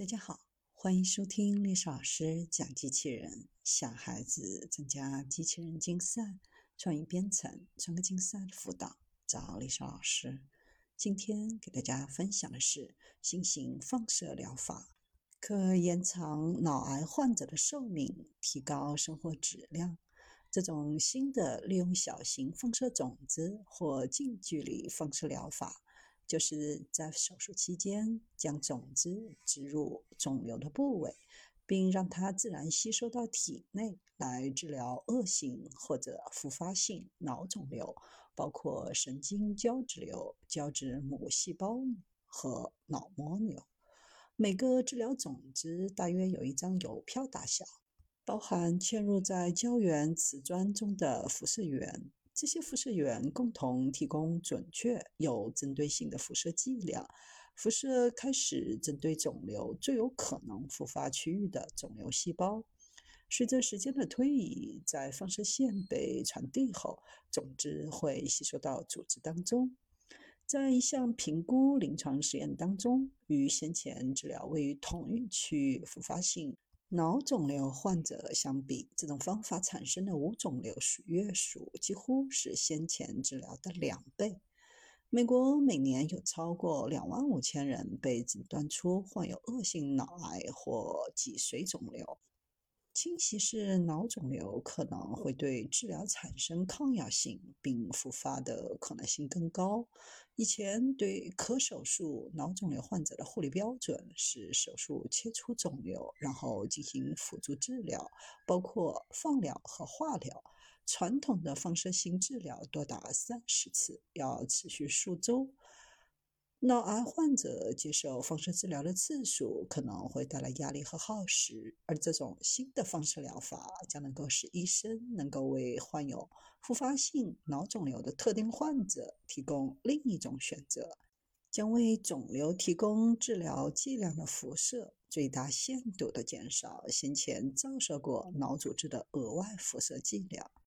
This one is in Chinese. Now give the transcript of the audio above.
大家好，欢迎收听历史老师讲机器人。小孩子参加机器人竞赛、创意编程、创客竞赛的辅导，找历史老师。今天给大家分享的是新型放射疗法，可延长脑癌患者的寿命，提高生活质量。这种新的利用小型放射种子或近距离放射疗法。就是在手术期间将种子植入肿瘤的部位，并让它自然吸收到体内，来治疗恶性或者复发性脑肿瘤，包括神经胶质瘤、胶质母细胞和脑膜瘤。每个治疗种子大约有一张邮票大小，包含嵌入在胶原瓷砖中的辐射源。这些辐射源共同提供准确、有针对性的辐射剂量，辐射开始针对肿瘤最有可能复发区域的肿瘤细胞。随着时间的推移，在放射线被传递后，种子会吸收到组织当中。在一项评估临床实验当中，与先前治疗位于同一区域复发性。脑肿瘤患者相比，这种方法产生的无肿瘤数月数几乎是先前治疗的两倍。美国每年有超过两万五千人被诊断出患有恶性脑癌或脊髓肿瘤。侵袭式脑肿瘤可能会对治疗产生抗药性，并复发的可能性更高。以前对可手术脑肿瘤患者的护理标准是手术切除肿瘤，然后进行辅助治疗，包括放疗和化疗。传统的放射性治疗多达三十次，要持续数周。脑癌患者接受放射治疗的次数可能会带来压力和耗时，而这种新的放射疗法将能够使医生能够为患有复发性脑肿瘤的特定患者提供另一种选择，将为肿瘤提供治疗剂量的辐射，最大限度地减少先前照射过脑组织的额外辐射剂量。